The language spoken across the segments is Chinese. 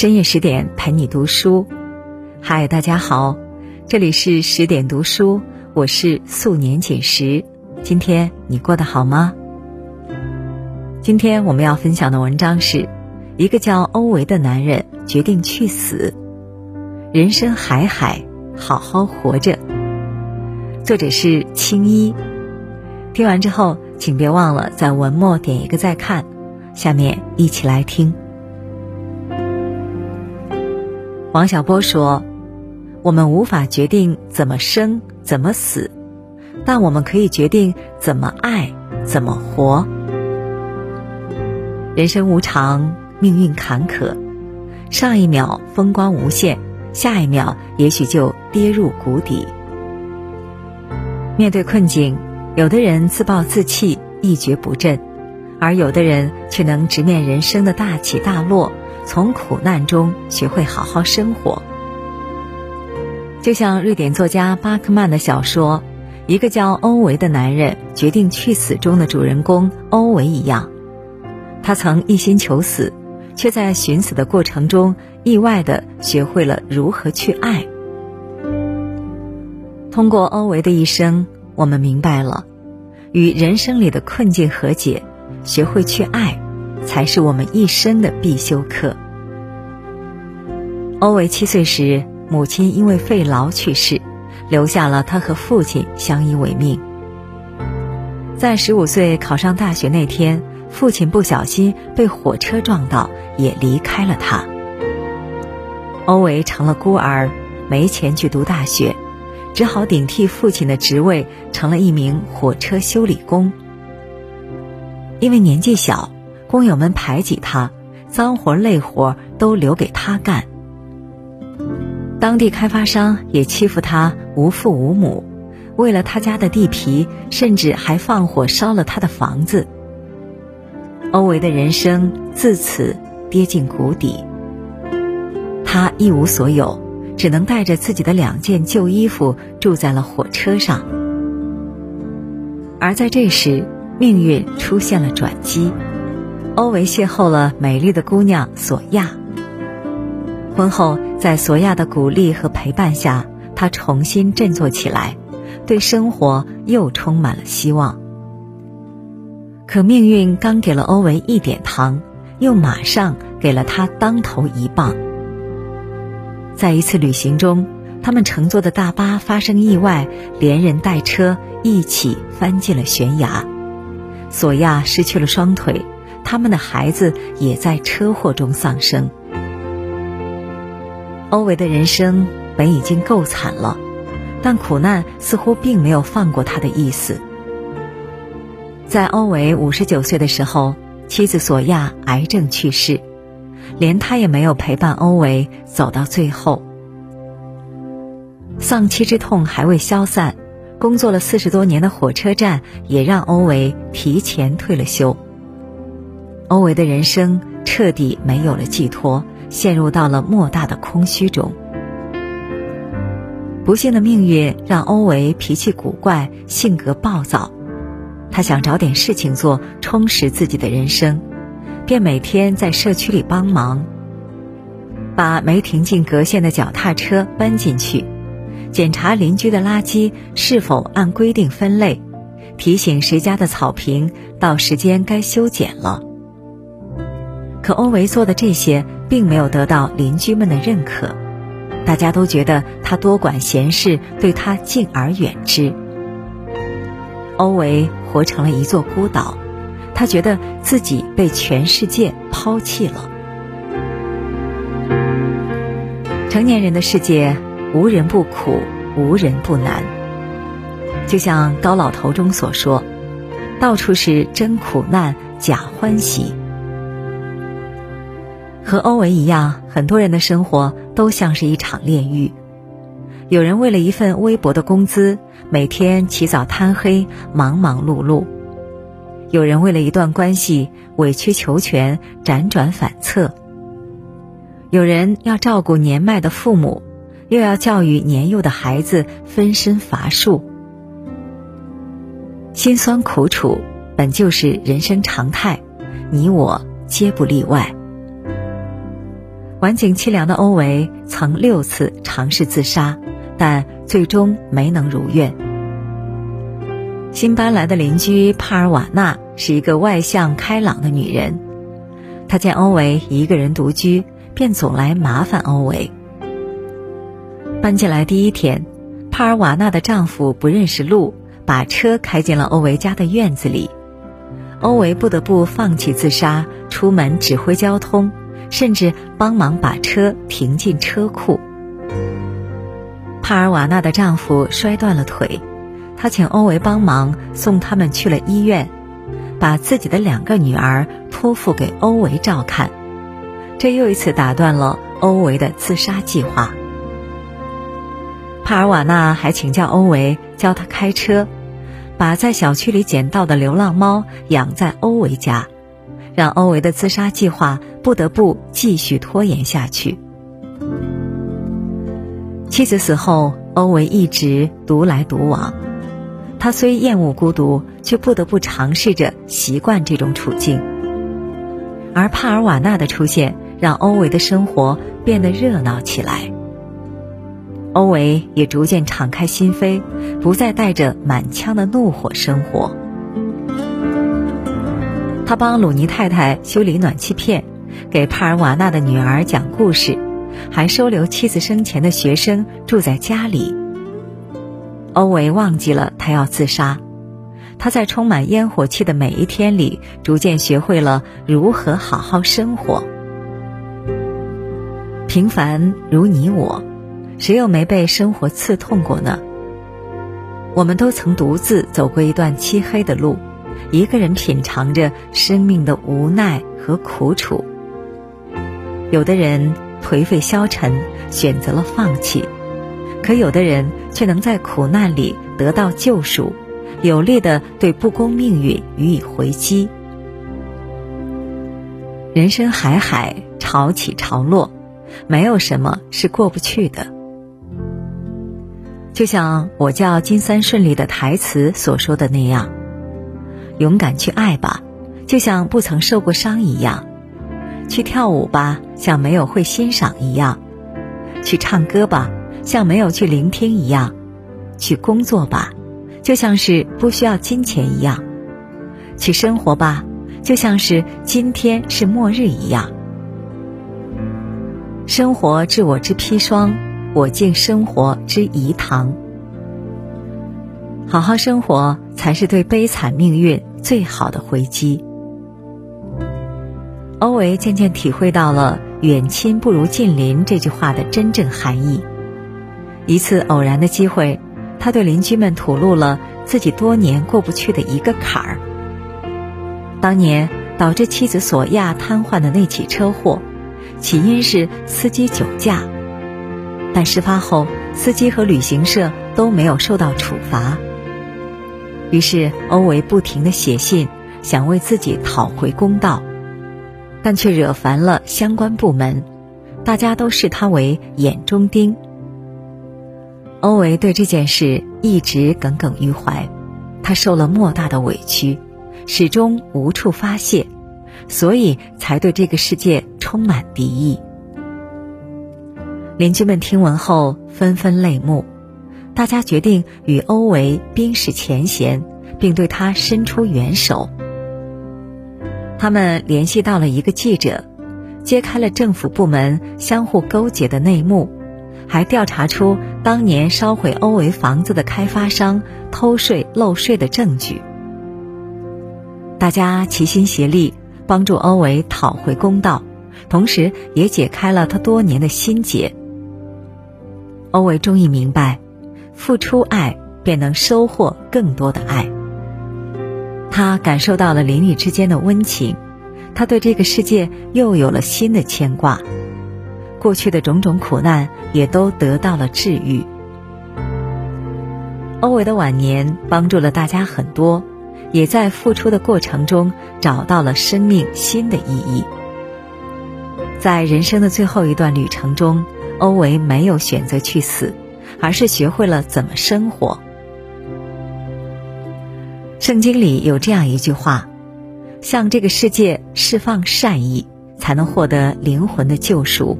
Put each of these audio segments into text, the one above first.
深夜十点陪你读书，嗨，大家好，这里是十点读书，我是素年锦时。今天你过得好吗？今天我们要分享的文章是一个叫欧维的男人决定去死，人生海海，好好活着。作者是青衣。听完之后，请别忘了在文末点一个再看。下面一起来听。王小波说：“我们无法决定怎么生，怎么死，但我们可以决定怎么爱，怎么活。人生无常，命运坎坷，上一秒风光无限，下一秒也许就跌入谷底。面对困境，有的人自暴自弃，一蹶不振，而有的人却能直面人生的大起大落。”从苦难中学会好好生活，就像瑞典作家巴克曼的小说《一个叫欧维的男人决定去死》中的主人公欧维一样，他曾一心求死，却在寻死的过程中意外的学会了如何去爱。通过欧维的一生，我们明白了，与人生里的困境和解，学会去爱。才是我们一生的必修课。欧维七岁时，母亲因为肺痨去世，留下了他和父亲相依为命。在十五岁考上大学那天，父亲不小心被火车撞到，也离开了他。欧维成了孤儿，没钱去读大学，只好顶替父亲的职位，成了一名火车修理工。因为年纪小。工友们排挤他，脏活累活都留给他干。当地开发商也欺负他无父无母，为了他家的地皮，甚至还放火烧了他的房子。欧维的人生自此跌进谷底。他一无所有，只能带着自己的两件旧衣服住在了火车上。而在这时，命运出现了转机。欧维邂逅了美丽的姑娘索亚。婚后，在索亚的鼓励和陪伴下，他重新振作起来，对生活又充满了希望。可命运刚给了欧维一点糖，又马上给了他当头一棒。在一次旅行中，他们乘坐的大巴发生意外，连人带车一起翻进了悬崖，索亚失去了双腿。他们的孩子也在车祸中丧生。欧维的人生本已经够惨了，但苦难似乎并没有放过他的意思。在欧维五十九岁的时候，妻子索亚癌症去世，连他也没有陪伴欧维走到最后。丧妻之痛还未消散，工作了四十多年的火车站也让欧维提前退了休。欧维的人生彻底没有了寄托，陷入到了莫大的空虚中。不幸的命运让欧维脾气古怪，性格暴躁。他想找点事情做，充实自己的人生，便每天在社区里帮忙，把没停进格线的脚踏车搬进去，检查邻居的垃圾是否按规定分类，提醒谁家的草坪到时间该修剪了。可欧维做的这些并没有得到邻居们的认可，大家都觉得他多管闲事，对他敬而远之。欧维活成了一座孤岛，他觉得自己被全世界抛弃了。成年人的世界，无人不苦，无人不难。就像高老头中所说：“到处是真苦难，假欢喜。”和欧文一样，很多人的生活都像是一场炼狱。有人为了一份微薄的工资，每天起早贪黑，忙忙碌碌；有人为了一段关系，委曲求全，辗转反侧；有人要照顾年迈的父母，又要教育年幼的孩子，分身乏术。辛酸苦楚本就是人生常态，你我皆不例外。晚景凄凉的欧维曾六次尝试自杀，但最终没能如愿。新搬来的邻居帕尔瓦纳是一个外向开朗的女人，她见欧维一个人独居，便总来麻烦欧维。搬进来第一天，帕尔瓦纳的丈夫不认识路，把车开进了欧维家的院子里，欧维不得不放弃自杀，出门指挥交通。甚至帮忙把车停进车库。帕尔瓦纳的丈夫摔断了腿，他请欧维帮忙送他们去了医院，把自己的两个女儿托付给欧维照看。这又一次打断了欧维的自杀计划。帕尔瓦纳还请教欧维教他开车，把在小区里捡到的流浪猫养在欧维家。让欧维的自杀计划不得不继续拖延下去。妻子死后，欧维一直独来独往。他虽厌恶孤独，却不得不尝试着习惯这种处境。而帕尔瓦纳的出现，让欧维的生活变得热闹起来。欧维也逐渐敞开心扉，不再带着满腔的怒火生活。他帮鲁尼太太修理暖气片，给帕尔瓦纳的女儿讲故事，还收留妻子生前的学生住在家里。欧维忘记了他要自杀，他在充满烟火气的每一天里，逐渐学会了如何好好生活。平凡如你我，谁又没被生活刺痛过呢？我们都曾独自走过一段漆黑的路。一个人品尝着生命的无奈和苦楚。有的人颓废消沉，选择了放弃；可有的人却能在苦难里得到救赎，有力的对不公命运予以回击。人生海海，潮起潮落，没有什么是过不去的。就像我叫金三顺利的台词所说的那样。勇敢去爱吧，就像不曾受过伤一样；去跳舞吧，像没有会欣赏一样；去唱歌吧，像没有去聆听一样；去工作吧，就像是不需要金钱一样；去生活吧，就像是今天是末日一样。生活治我之砒霜，我敬生活之饴糖。好好生活，才是对悲惨命运。最好的回击。欧维渐渐体会到了“远亲不如近邻”这句话的真正含义。一次偶然的机会，他对邻居们吐露了自己多年过不去的一个坎儿。当年导致妻子索亚瘫痪的那起车祸，起因是司机酒驾，但事发后，司机和旅行社都没有受到处罚。于是，欧维不停的写信，想为自己讨回公道，但却惹烦了相关部门，大家都视他为眼中钉。欧维对这件事一直耿耿于怀，他受了莫大的委屈，始终无处发泄，所以才对这个世界充满敌意。邻居们听闻后纷纷泪目。大家决定与欧维冰释前嫌，并对他伸出援手。他们联系到了一个记者，揭开了政府部门相互勾结的内幕，还调查出当年烧毁欧维房子的开发商偷税漏税的证据。大家齐心协力，帮助欧维讨回公道，同时也解开了他多年的心结。欧维终于明白。付出爱，便能收获更多的爱。他感受到了邻里之间的温情，他对这个世界又有了新的牵挂。过去的种种苦难也都得到了治愈。欧维的晚年帮助了大家很多，也在付出的过程中找到了生命新的意义。在人生的最后一段旅程中，欧维没有选择去死。而是学会了怎么生活。圣经里有这样一句话：“向这个世界释放善意，才能获得灵魂的救赎。”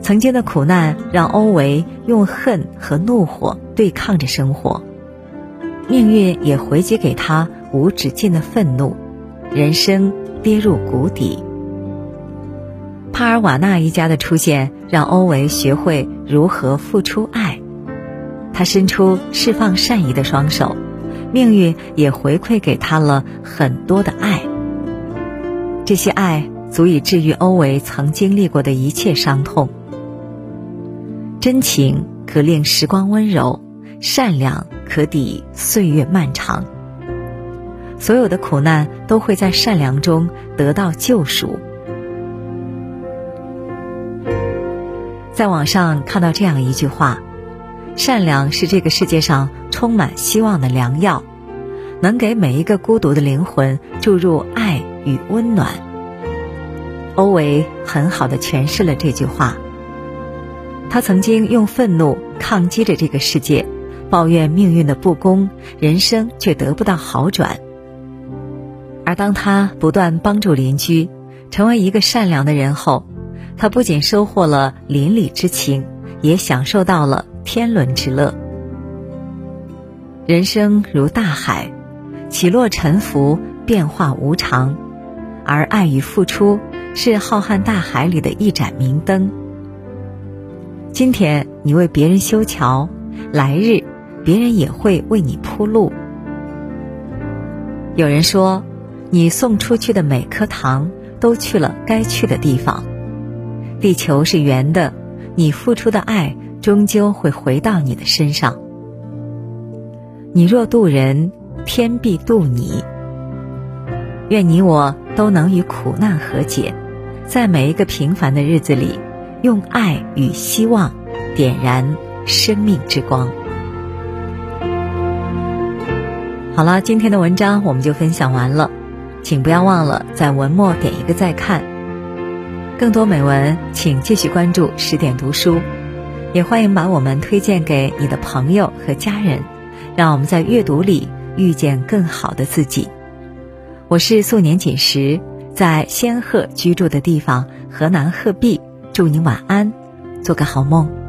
曾经的苦难让欧维用恨和怒火对抗着生活，命运也回击给他无止境的愤怒，人生跌入谷底。帕尔瓦纳一家的出现让欧维学会如何付出爱，他伸出释放善意的双手，命运也回馈给他了很多的爱。这些爱足以治愈欧维曾经历过的一切伤痛。真情可令时光温柔，善良可抵岁月漫长。所有的苦难都会在善良中得到救赎。在网上看到这样一句话：“善良是这个世界上充满希望的良药，能给每一个孤独的灵魂注入爱与温暖。”欧维很好的诠释了这句话。他曾经用愤怒抗击着这个世界，抱怨命运的不公，人生却得不到好转。而当他不断帮助邻居，成为一个善良的人后，他不仅收获了邻里之情，也享受到了天伦之乐。人生如大海，起落沉浮，变化无常，而爱与付出是浩瀚大海里的一盏明灯。今天你为别人修桥，来日别人也会为你铺路。有人说，你送出去的每颗糖都去了该去的地方。地球是圆的，你付出的爱终究会回到你的身上。你若渡人，天必渡你。愿你我都能与苦难和解，在每一个平凡的日子里。用爱与希望点燃生命之光。好了，今天的文章我们就分享完了，请不要忘了在文末点一个再看。更多美文，请继续关注十点读书，也欢迎把我们推荐给你的朋友和家人，让我们在阅读里遇见更好的自己。我是素年锦时，在仙鹤居住的地方河南鹤壁。祝你晚安，做个好梦。